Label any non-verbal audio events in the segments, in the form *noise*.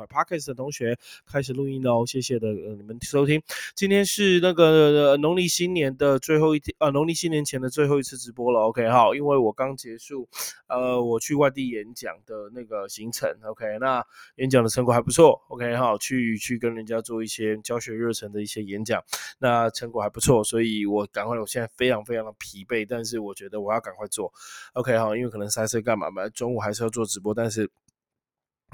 快 Podcast 的同学开始录音喽，谢谢的呃你们收听。今天是那个农历新年的最后一天，呃，农历新年前的最后一次直播了。OK，好，因为我刚结束，呃，我去外地演讲的那个行程。OK，那演讲的成果还不错。OK，好，去去跟人家做一些教学热忱的一些演讲，那成果还不错，所以我赶快，我现在非常非常的疲惫，但是我觉得我要赶快做。OK，好，因为可能塞车干嘛嘛，中午还是要做直播，但是。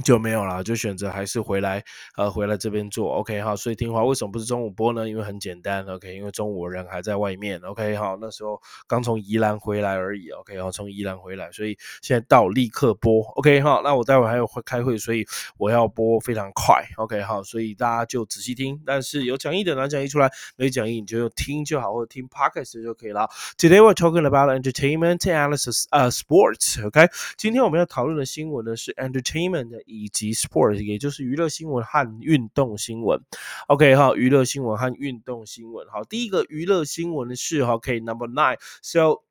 就没有了，就选择还是回来，呃，回来这边做，OK 好，所以听话为什么不是中午播呢？因为很简单，OK，因为中午人还在外面，OK 好，那时候刚从宜兰回来而已，OK 好，从宜兰回来，所以现在到立刻播，OK 好，那我待会还有会开会，所以我要播非常快，OK 好，所以大家就仔细听，但是有讲义的拿讲义出来，没讲义你就听就好，或者听 Podcast 就可以了。Today we're talking about entertainment analysis, uh, sports，OK，今天我们要讨论的新闻呢是 entertainment。以及 sports，也就是娱乐新闻和运动新闻。OK 哈，娱乐新闻和运动新闻。好，第一个娱乐新闻是 OK，Number nine。So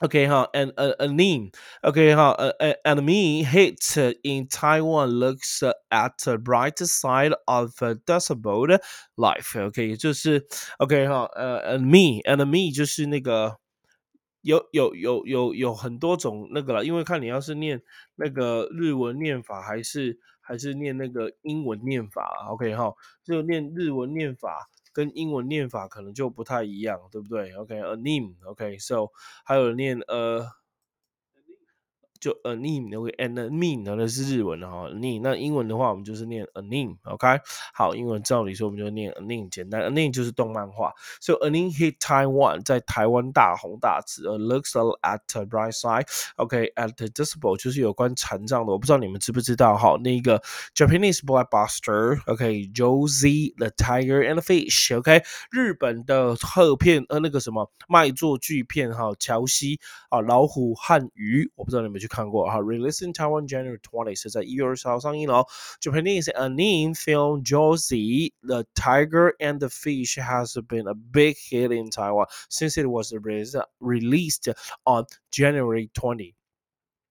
OK 哈，and an name。OK 哈，an enemy hit in Taiwan looks at the brighter side of disabled life。OK，就是 OK 哈，呃，enemy，enemy 就是那个。有有有有有很多种那个了，因为看你要是念那个日文念法，还是还是念那个英文念法，OK 哈，就念日文念法跟英文念法可能就不太一样，对不对？OK，a name，OK，so 还有念呃。就 a name，OK，and a mean，那是日文的哈，name。那英文的话，我们就是念 a name，OK。好，英文照理说我们就念 a name，简单，a name 就是动漫化。So a name hit Taiwan，在台湾大红大紫。A looks at the bright side，OK，at the disable 就是有关残障的。我不知道你们知不知道哈，那个 Japanese blockbuster，OK，Josie the Tiger and the Fish，OK，日本的贺片呃那个什么卖座巨片哈，乔西啊老虎和鱼，我不知道你们去。看过哈，released in Taiwan January 20是在一月二十号上映了哦。Japanese anime film Josie the Tiger and the Fish has been a big hit in Taiwan since it was released on January 20.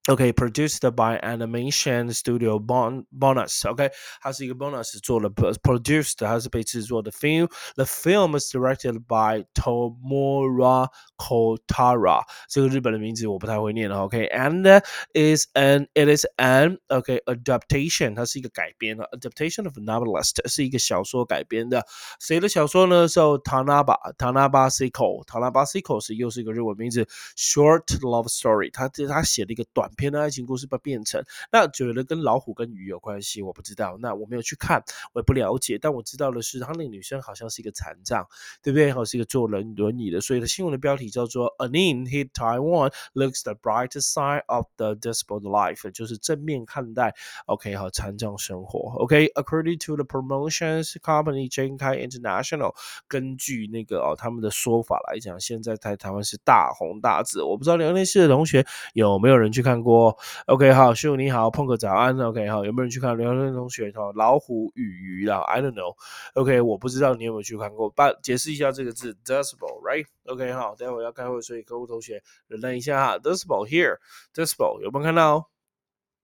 OK, produced by Animation Studio Bon Bonus. OK，它是一个 Bonus 做了 produced，它是被制作的 film。The film is directed by Tomura Kotara，这个日本的名字我不太会念了。OK，and is an it is an OK adaptation，它是一个改编的 adaptation of novelist，是一个小说改编的。谁的小说呢？So Tanaba Tanaba Siko Tanaba Siko 是又是一个日文名字，short love story。他他写了一个短。 片的爱情故事被变成那觉得跟老虎跟鱼有关系，我不知道，那我没有去看，我也不了解。但我知道的是，他那个女生好像是一个残障，对不对？好，是一个坐轮轮椅的。所以的新闻的标题叫做 “Anin hit Taiwan looks the Bright side of the disabled life”，就是正面看待 OK 好残障生活。OK，according to the promotions company j a n k a i International，根据那个哦他们的说法来讲，现在在台湾是大红大紫。我不知道辽宁市的同学有没有人去看。过，OK，好，秀你好，碰个早安，OK，好，有没有人去看刘天同学哈？老虎与鱼啦，I don't know，OK，我不知道你有没有去看过，把解释一下这个字，desible，right？OK，好，待会要开会，所以各位同学忍耐一下哈，decibel here，decibel 有没有看到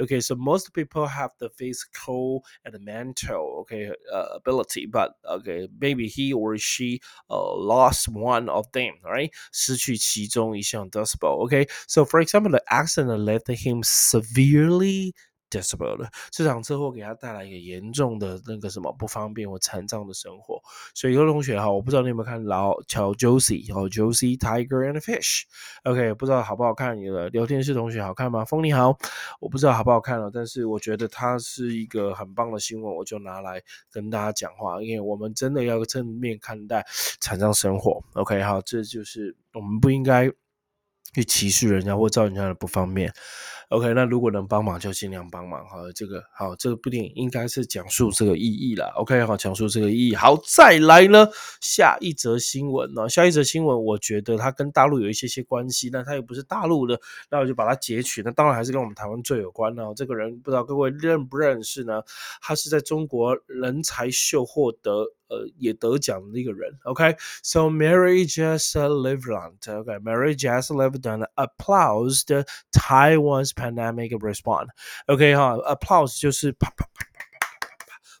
Okay, so most people have the physical and the mental okay uh, ability, but okay maybe he or she uh, lost one of them, right? 失去其中一项 decibel. Okay, so for example, the accident left him severely disabled，这场车祸给他带来一个严重的那个什么不方便或残障的生活。所以有同学哈，我不知道你有没有看老乔 Josie 哦，Josie Tiger and Fish，OK，不知道好不好看？你的聊天室同学好看吗？风你好，我不知道好不好看了，但是我觉得它是一个很棒的新闻，我就拿来跟大家讲话，因为我们真的要正面看待残障生活。OK，好，这就是我们不应该去歧视人家或造成人家的不方便。OK，那如果能帮忙就尽量帮忙好。这个好，这个部电影应该是讲述这个意义了。OK，好，讲述这个意义。好，再来呢，下一则新闻呢，下一则新闻，我觉得它跟大陆有一些些关系，那它又不是大陆的，那我就把它截取。那当然还是跟我们台湾最有关呢。这个人不知道各位认不认识呢？他是在中国人才秀获得。呃，也得奖的一个人。OK，so、okay? Mary Jess Livland，OK，Mary、okay? Jess Livland applauded Taiwan's pandemic response。OK 哈，applause 就是啪啪啪。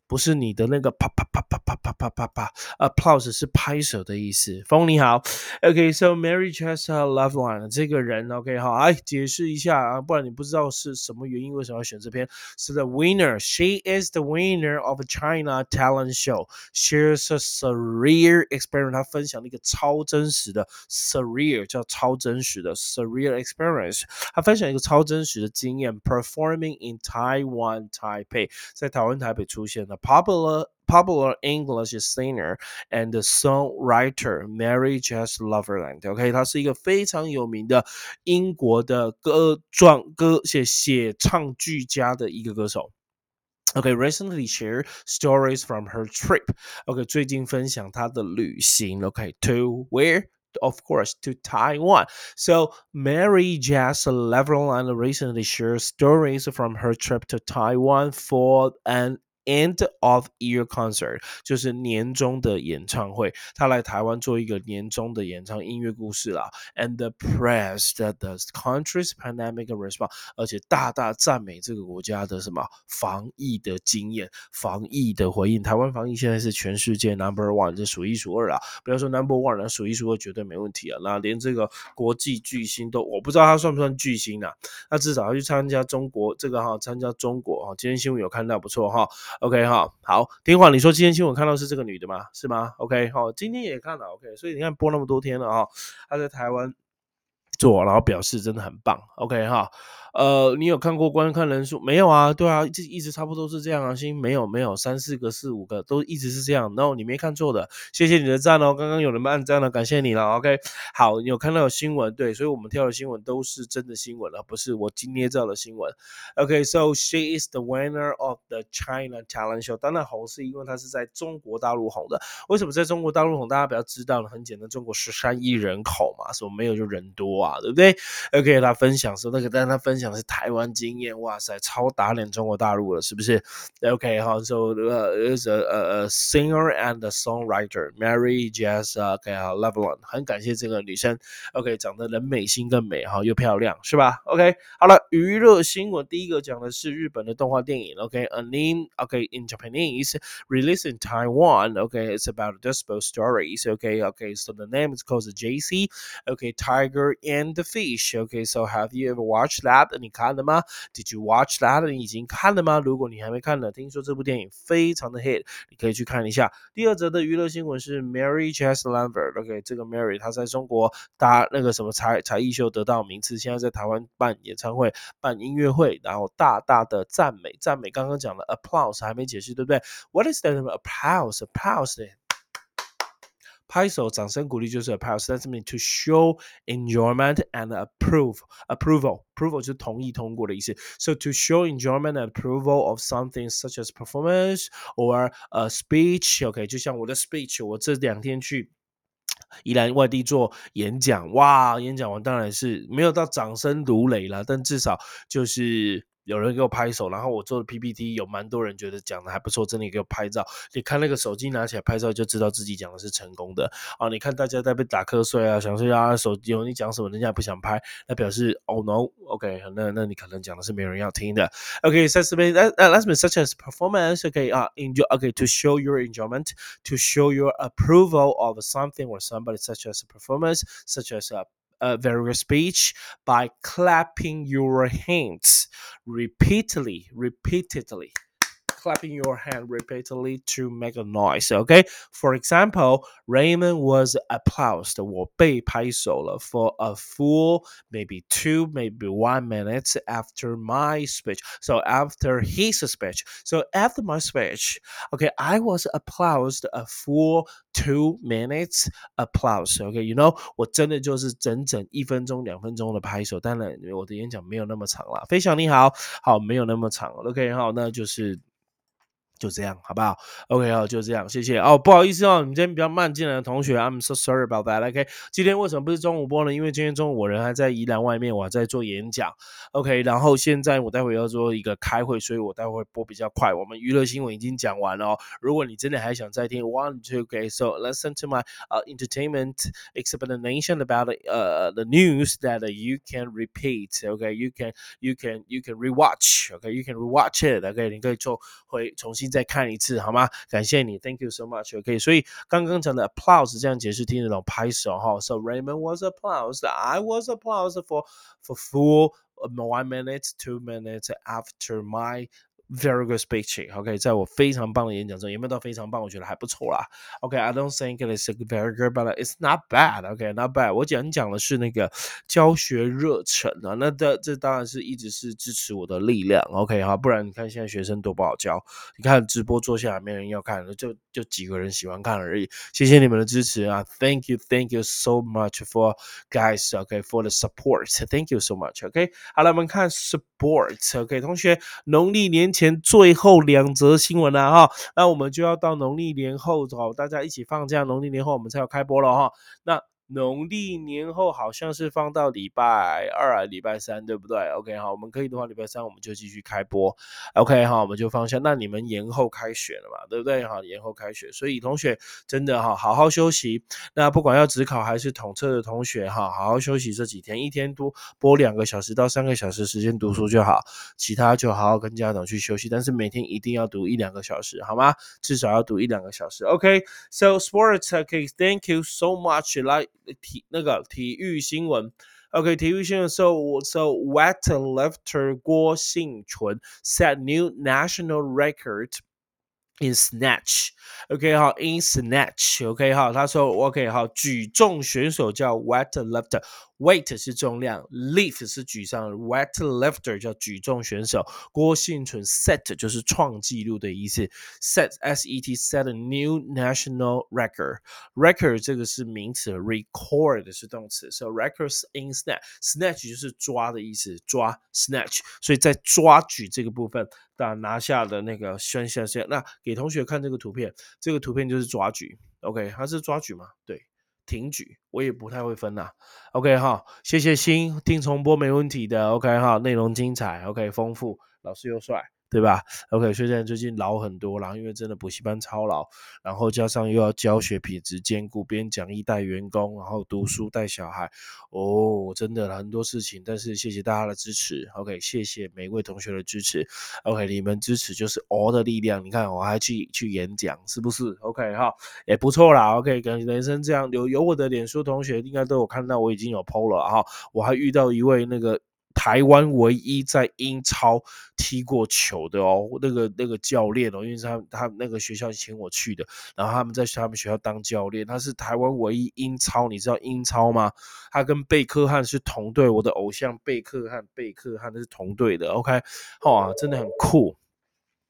不是你的那个啪啪啪啪啪啪啪啪啪，applause 是拍手的意思。风你好，OK，so Mary Chester Loveline 这个人，OK 好，来解释一下啊，不然你不知道是什么原因，为什么要选这篇？是 the winner，she is the winner of China talent show，shares a surreal experience。她分享了一个超真实的 surreal，叫超真实的 surreal experience。她分享一个超真实的经验，performing in Taiwan Taipei，在台湾台北出现的。popular popular English singer and songwriter Mary J. Loverland。OK，她是一个非常有名的英国的歌状歌写写唱剧家的一个歌手。Okay, recently shared stories from her trip. Okay, 最近分享她的旅行。Okay, to where? Of course, to Taiwan. So Mary Jess Leverland recently shared stories from her trip to Taiwan for an End of year concert 就是年终的演唱会，他来台湾做一个年终的演唱音乐故事啦。And praised the country's pandemic response，而且大大赞美这个国家的什么防疫的经验、防疫的回应。台湾防疫现在是全世界 number one，这数一数二啦。不要说 number one 了，数一数二绝对没问题啊。那连这个国际巨星都，我不知道他算不算巨星啊？那至少要去参加中国这个哈，参加中国哈。今天新闻有看到，不错哈。OK 哈，好，丁华，你说今天新闻看到是这个女的吗？是吗？OK 哈，今天也看了 OK，所以你看播那么多天了哈，她在台湾做，然后表示真的很棒。OK 哈。呃，你有看过观看人数没有啊？对啊，这一直差不多是这样啊。星没有没有三四个四五个都一直是这样。然后你没看错的，谢谢你的赞哦。刚刚有人按赞了，感谢你了。OK，好，你有看到新闻对，所以我们跳的新闻都是真的新闻了，不是我今天造的新闻。OK，so she is the winner of the China Talent Show。当然红是因为她是在中国大陆红的。为什么在中国大陆红？大家比较知道呢，很简单，中国十三亿人口嘛，所以没有就人多，对不对？OK，他分享说那个，但他分享。的是台湾经验，哇塞，超打脸中国大陆了，是不是？OK，好，So 呃，is a a singer and a songwriter Mary Jess OK 好 Levelon，很感谢这个女生，OK，长得人美心更美哈，又漂亮，是吧？OK，好了，娱乐新闻第一个讲的是日本的动画电影，OK，Anime OK in Japanese released in Taiwan，OK，it's about dispo stories，OK，OK，so the name is called JC，OK，Tiger and And the Fish，OK，so have you ever watched that？你看了吗？Did you watch that？你已经看了吗？如果你还没看呢，听说这部电影非常的 hit，你可以去看一下。第二则的娱乐新闻是 Mary c h e s Lambert，OK，这个 Mary 她在中国搭那个什么才才艺秀得到名次，现在在台湾办演唱会、办音乐会，然后大大的赞美赞美。刚刚讲了 applause 还没解释，对不对？What is that applause？applause？拍手、掌声、鼓励就是 applause。That means to show enjoyment and approve. Approval, approval 就是同意、通过的意思。So to show enjoyment and approval of something such as performance or a speech. OK，就像我的 speech，我这两天去。宜兰外地做演讲，哇，演讲完当然是没有到掌声如雷了，但至少就是。 有人给我拍手，然后我做的 PPT 有蛮多人觉得讲的还不错，真的给我拍照。你看那个手机拿起来拍照，就知道自己讲的是成功的啊！你看大家在被打瞌睡啊，想睡啊，手机有你讲什么，人家也不想拍，那表示 Oh no，OK，那那你可能讲的是没人要听的。OK，在这边，that that's been such as performance，OK 啊，enjoy，OK，to show your enjoyment，to show your approval of something or somebody such as performance，such as a a various speech by clapping your hands repeatedly, repeatedly clapping your hand repeatedly to make a noise. Okay. For example, Raymond was applauded. 我被拍手了 for a full maybe two, maybe one minutes after my speech. So after his speech. So after my speech, okay, I was applauded a full two minutes applause. Okay, you know，我真的就是整整一分钟、两分钟的拍手。当然，我的演讲没有那么长了。飞翔你好，好，没有那么长。OK，好，那就是。 就这样，好不好？OK，好，就这样，谢谢哦。不好意思哦，你今天比较慢进来的同学，I'm so sorry about that。OK，今天为什么不是中午播呢？因为今天中午我人还在宜兰外面，我还在做演讲。OK，然后现在我待会要做一个开会，所以我待会播比较快。我们娱乐新闻已经讲完了。如果你真的还想再听，one two OK，so listen to my uh entertainment explanation about uh the news that you can repeat。OK，you can you can you can rewatch。OK，you can rewatch it。OK，你可以做回重新。 再看一次好吗？感谢你，Thank you so much。OK，所以刚刚讲的 applause 这样解释听得懂拍手哈。So Raymond was applauded. I was applauded for for full one minute, two minutes after my very good speech. OK，在我非常棒的演讲中，有没有到非常棒？我觉得还不错啦。OK，I don't think it's very good, but it's not bad. OK，not bad。我讲讲的是那个教学热忱啊，那这这当然是一直是支持我的力量。OK，哈，不然你看现在学生多不好教。你看直播坐下来没人要看，就就几个人喜欢看而已。谢谢你们的支持啊，Thank you, thank you so much for guys. OK, for the support. Thank you so much. OK，好了，我们看 support. OK，同学，农历年。前最后两则新闻了哈，那我们就要到农历年后哦，大家一起放假，农历年后我们才要开播了哈，那。农历年后好像是放到礼拜二、礼拜三，对不对？OK，好，我们可以的话，礼拜三我们就继续开播。OK，好，我们就放下。那你们延后开学了嘛？对不对？好，延后开学，所以同学真的哈，好好休息。那不管要职考还是统测的同学哈，好好休息这几天，一天多播两个小时到三个小时时间读书就好，其他就好好跟家长去休息。但是每天一定要读一两个小时，好吗？至少要读一两个小时。OK，so sports，OK，thank you so much，like。体那个体育新闻，OK，体育新闻 so so wet lefter 郭幸存 set new national record in snatch。OK 好，in snatch。OK 好，他说 OK 好，举重选手叫 w e t l e f t e r。Weight 是重量，lift 是举上，weight lifter 叫举重选手。郭幸存 set 就是创纪录的意思，set s e t set a new national record。record 这个是名词，record 是动词，so records in snatch，snatch 就是抓的意思，抓 snatch。所以在抓举这个部分，打拿下的那个宣下宣。那给同学看这个图片，这个图片就是抓举，OK，它是抓举吗？对。挺举，我也不太会分呐。OK 哈，谢谢新听重播没问题的。OK 哈，内容精彩，OK 丰富，老师又帅。对吧？OK，所以现在最近老很多，然后因为真的补习班超劳，然后加上又要教学品质兼顾，边讲义带员工，然后读书带小孩，哦，真的很多事情。但是谢谢大家的支持，OK，谢谢每一位同学的支持，OK，你们支持就是我的力量。你看我还去去演讲，是不是？OK 哈，也不错啦。OK，跟人生这样有有我的脸书同学应该都有看到，我已经有 PO 了哈。我还遇到一位那个。台湾唯一在英超踢过球的哦，那个那个教练哦，因为他他那个学校请我去的，然后他们在他们学校当教练，他是台湾唯一英超，你知道英超吗？他跟贝克汉是同队，我的偶像贝克汉，贝克汉是同队的，OK，哇，真的很酷。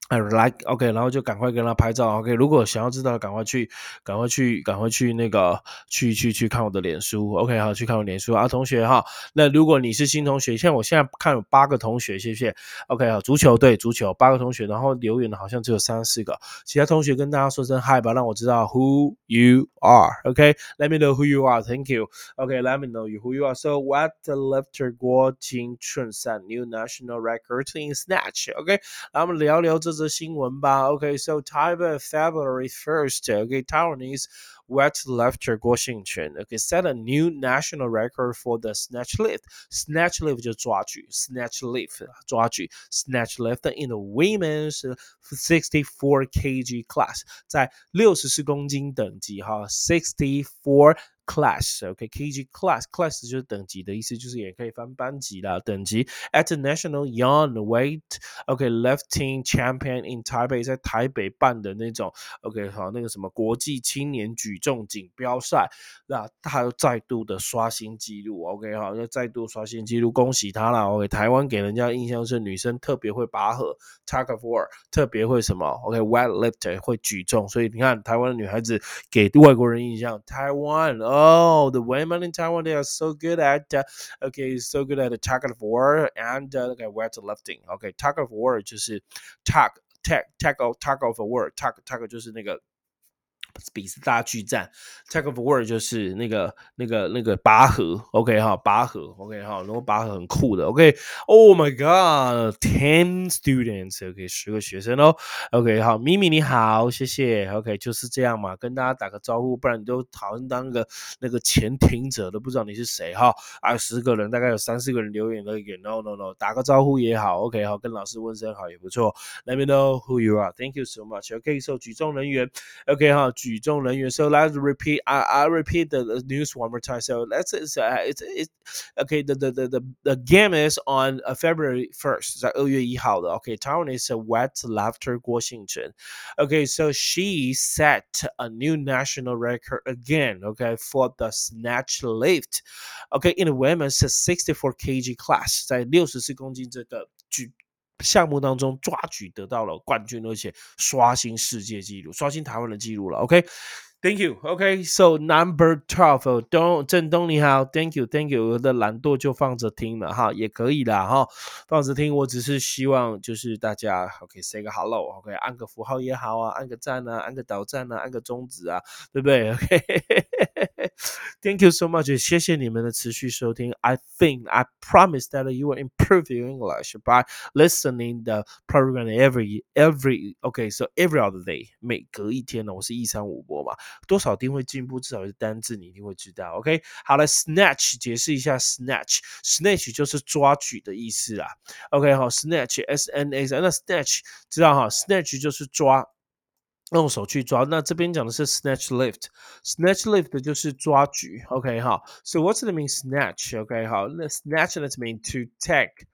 哎，like OK，然后就赶快跟他拍照。OK，如果想要知道，赶快去，赶快去，赶快去那个，去去去看我的脸书。OK，好，去看我脸书啊，同学哈。那如果你是新同学，像我现在看有八个同学，谢谢。OK，好，足球对足球八个同学，然后留言的好像只有三四个。其他同学跟大家说声 Hi 吧，让我知道 Who you are。OK，Let me know who you are. Thank you. OK，Let me know you who you are. So what the lifter 郭金春 set new national record in snatch. OK，那我们聊聊这。则新闻吧。Okay, so Taiwan February 1st, okay, Taiwanese weightlifter 郭幸全 okay set a new national record for the snatch lift. Snatch lift 就抓举，snatch lift 抓举，snatch lift in the women's 64 kg class，在六十四公斤等级哈，64 class，OK，KG class，class 就是等级的意思，就是也可以翻班级啦，等级。At the national young weight，OK，lifting champion in Taipei，在台北办的那种，OK，好，那个什么国际青年举重锦标赛，那他又再度的刷新纪录，OK，好，又再度刷新纪录，恭喜他啦！OK，台湾给人家印象是女生特别会拔河，tug of war，特别会什么？OK，weight lifter 会举重，所以你看台湾的女孩子给外国人印象，台湾 ，Oh, the women in Taiwan they are so good at, OK, so good at the tug of war and OK weight lifting. OK, tug of war 就是 tug tug tug of tug of war tug tug 就是那个。 比斯大巨战，Tag of War 就是那个那个那个拔河，OK 哈，拔河，OK 哈，然后拔河很酷的，OK，Oh my God，ten students，OK 十个学生哦，OK 好，咪咪你好，谢谢，OK 就是这样嘛，跟大家打个招呼，不然你都好像当个那个前听者都不知道你是谁哈，啊十个人大概有三四个人留言了一 n o No No，打个招呼也好，OK 好，跟老师问声好也不错，Let me know who you are，Thank you so much，OK 受举重人员，OK 哈。举重人员。So let's repeat. I I repeat the, the news one more time. So let's it's uh, it's, it's okay. The, the the the the game is on uh, February first. 在二月一号的。Okay, Taiwan is a wet laughter 郭幸成。Okay, so she set a new national record again. Okay, for the snatch lift. Okay, in the women's 64 kg class，在六十四公斤这个举 项目当中抓举得到了冠军，而且刷新世界纪录，刷新台湾的纪录了。OK。Thank you。OK，So number twelve，东振东你好，Thank you, Thank you。我的懒惰就放着听了哈，也可以啦哈，放着听。我只是希望就是大家 OK，say 个 hello，OK，按个符号也好啊，按个赞啊，按个导赞啊，按个中指啊，对不对？OK。*laughs* *laughs* Thank you so much，谢谢你们的持续收听。I think I promise that you will improve your English by listening the program every every OK so every other day，每隔一天呢，我是一三五播嘛，多少定会进步，至少是单字你一定会知道。OK，好了，snatch 解释一下，snatch，snatch 就是抓举的意思啦。OK 好，snatch S N A，那 snatch 知道哈，snatch 就是抓。 用手去抓，那这边讲的是 snatch lift，snatch lift 就是抓举，OK 哈，So what's the mean snatch？OK 好，那 snatch that mean to take。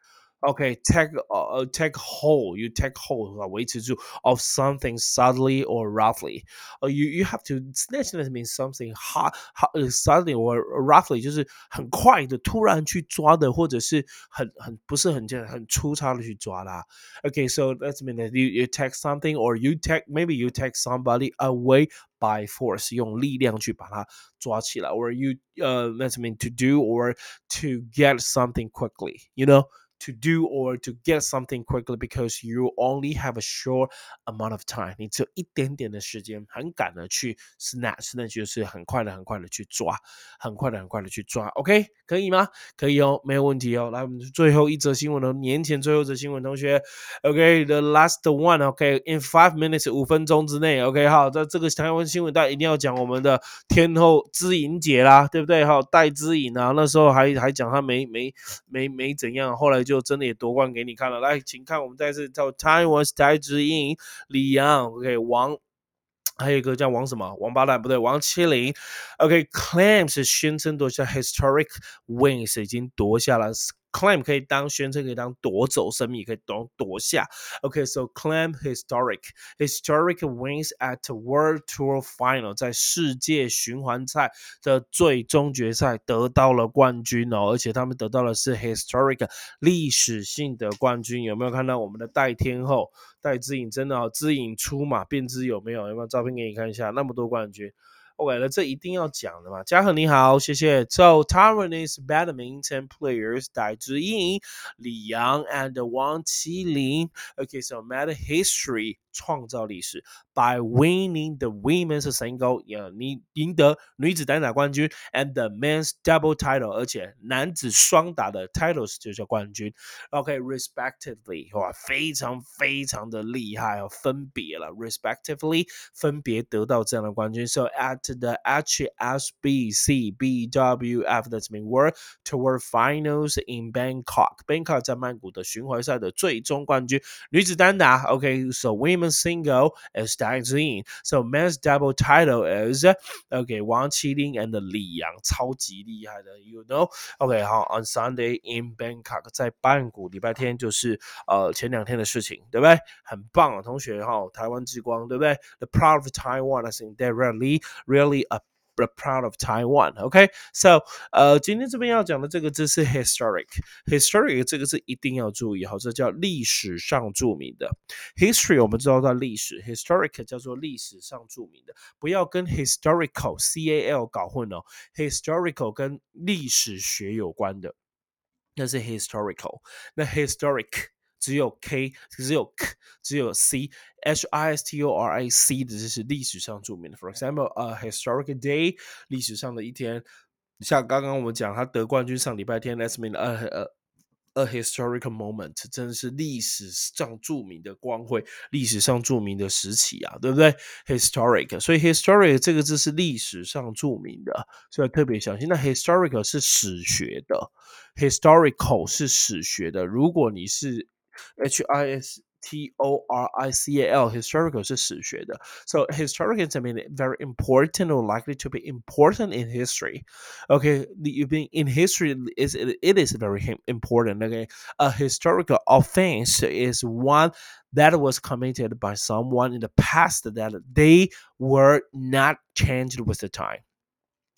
Okay, take uh, take hold. You take hold 啊，维持住 of something suddenly or roughly. Uh, you you have to snatch that means something hot, hot suddenly or roughly 就是很快的突然去抓的，或者是很很不是很很很粗糙的去抓啦。Okay, so that's mean that you you take something or you take maybe you take somebody away by force 用力量去把它抓起来，or you uh that's mean to do or to get something quickly. You know To do or to get something quickly because you only have a short amount of time，你只有一点点的时间，很赶的去 snatch，snatch 就是很快的、很快的去抓，很快的、很快的去抓。OK，可以吗？可以哦，没有问题哦。来，我们最后一则新闻哦，年前最后一则新闻，同学，OK，the last one，OK，in five minutes，五分钟之内，OK，好，在这个台湾新闻，大家一定要讲我们的天后知颖姐啦，对不对？哈，戴知颖啊，那时候还还讲她没没没没怎样，后来就。就真的也夺冠给你看了，来，请看我们再次叫 Time was 台之印，李阳，OK 王，还有一个叫王什么王八蛋不对，王麒麟，OK，claims 宣称夺下 historic wins 已经夺下了。Claim 可以当宣称，可以当夺走生命，可以当夺下。OK，so、claim historic historic wins at World Tour Final，在世界循环赛的最终决赛得到了冠军哦，而且他们得到的是 historic 历史性的冠军。有没有看到我们的戴天后戴资颖？真的哦，资颖出马便知有没有？有没有照片给你看一下？那么多冠军。OK，那这一定要讲的嘛。嘉恒你好，谢谢。So Taiwanese badminton players 戴资颖、李阳 and 王麒麟。Okay, so made history 创造历史，by winning the women's single，呀，你赢得女子单打冠军，and the men's double title，而且男子双打的 titles 就叫冠军。OK，respectively，哇，非常非常的厉害哦，分别了，respectively，分别得到这样的冠军。So at the HSBC BWF，that's mean World Tour Finals in Bangkok，Bangkok 在曼谷的巡回赛的最终冠军，女子单打。OK，so women women's single is Dai Jin. So men's double title is okay 王麒麟 and 李阳，超级厉害的，you know。OK 好，on Sunday in Bangkok，在曼谷，礼拜天就是呃前两天的事情，对不对？很棒啊，同学哈，台湾之光，对不对？The proud of Taiwan, I think they're really, really a proud of Taiwan. OK, so 呃，今天这边要讲的这个字是 historic。historic 这个字一定要注意哈，这叫历史上着名的。history 我们知道叫历史，historic 叫做历史上着名的，不要跟 historical C A L 搞混哦。historical 跟历史学有关的，那是 historical。那 historic 只有 K，只有 K，只有 C，H I S T O R I C 的，这是历史上著名的。For example, a historic day，历史上的一天。像刚刚我们讲他得冠军上礼拜天，Let's mean a。A historical moment，真的是历史上著名的光辉，历史上著名的时期啊，对不对？Historic，所以 historic 这个字是历史上著名的，所以特别小心。那 historic 是史学的，historical 是史学的。如果你是 H I S T O R I C A L historical 是史学的，so historical is mean very important or likely to be important in history. Okay, you being in history is it is very important. Okay, a historical offense is one that was committed by someone in the past that they were not changed with the time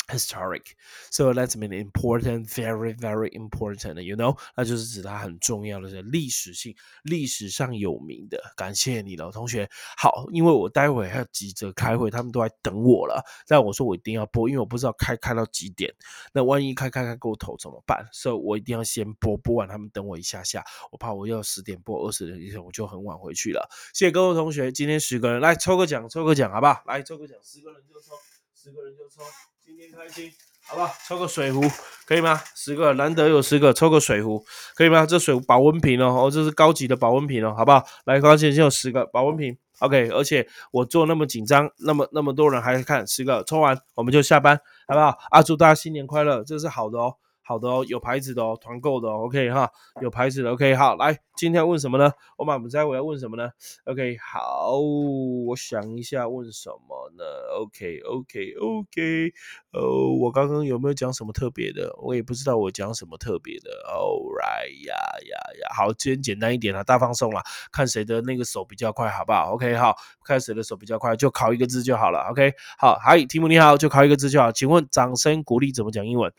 Historic. So that's mean important, very, very important. You know，那就是指它很重要的是历史性、历史上有名的。感谢你了，同学。好，因为我待会还要急着开会，他们都在等我了。但我说我一定要播，因为我不知道开开到几点。那万一开开开过头怎么办？所以我一定要先播，播完他们等我一下下。我怕我要十点播二十点以前，我就很晚回去了。谢谢各位同学，今天十个人来抽个奖，抽个奖好不好？来抽个奖，十个人就抽，十个人就抽。今天开心，好不好？抽个水壶可以吗？十个，难得有十个，抽个水壶可以吗？这水壶保温瓶哦，哦，这是高级的保温瓶哦，好不好？来，高先先有十个保温瓶，OK。而且我做那么紧张，那么那么多人还看十个，抽完我们就下班，好不好？啊，祝大家新年快乐，这是好的哦。好的哦，有牌子的哦，团购的哦，OK 哈，有牌子的，OK 好，来，今天要问什么呢？我满不在，我要问什么呢？OK 好，我想一下问什么呢？OK OK OK，哦，我刚刚有没有讲什么特别的？我也不知道我讲什么特别的。All right 呀呀呀，好，今天简单一点了，大放送了，看谁的那个手比较快，好不好？OK 好，看谁的手比较快，就考一个字就好了。OK 好，嗨，题目你好，就考一个字就好。请问掌声鼓励怎么讲英文？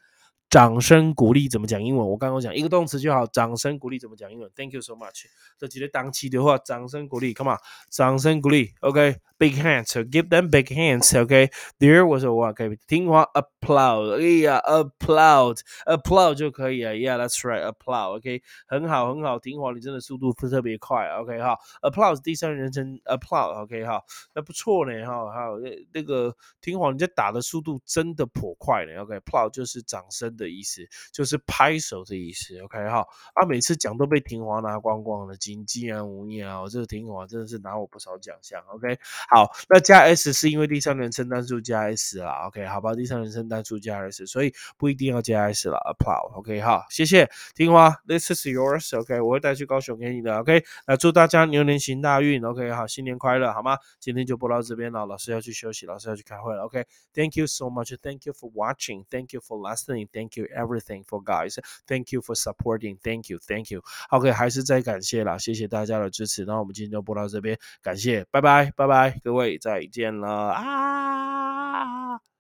掌声鼓励怎么讲英文？我刚刚讲一个动词就好。掌声鼓励怎么讲英文？Thank you so much。这几个当期的话，掌声鼓励，Come on，掌声鼓励，OK。big hands，give them big hands，OK。There was a what? Okay, 听话 applaud. 哎呀，applaud applaud 就可以了。Yeah, that's right. applaud. OK，很好很好，听话，你真的速度特别快。OK 哈，applaud 第三人称 applaud。OK 哈，那不错呢哈。还有那个听话，你这打的速度真的颇快呢。OK，applaud 就是掌声的的意思，就是拍手的意思。OK 哈，啊，每次奖都被庭华拿光光了，金鸡啊无念啊，我这个庭华真的是拿我不少奖项。OK。好，那加 s 是因为第三人称单数加 s 啦，OK，好吧，第三人称单数加 s，所以不一定要加 s 了，applaud，OK，好，谢谢，听话，This is yours，OK，我会带去高雄给你的，OK，那祝大家牛年行大运，OK，好，新年快乐，好吗？今天就播到这边了，老师要去休息，老师要去开会了，OK，Thank you so much，Thank you for watching，Thank you for listening. Thank Thank you everything for guys，Thank you for supporting，Thank you，Thank you，OK，还是再感谢啦，谢谢大家的支持，那我们今天就播到这边，感谢，拜拜，拜拜。各位再见了啊！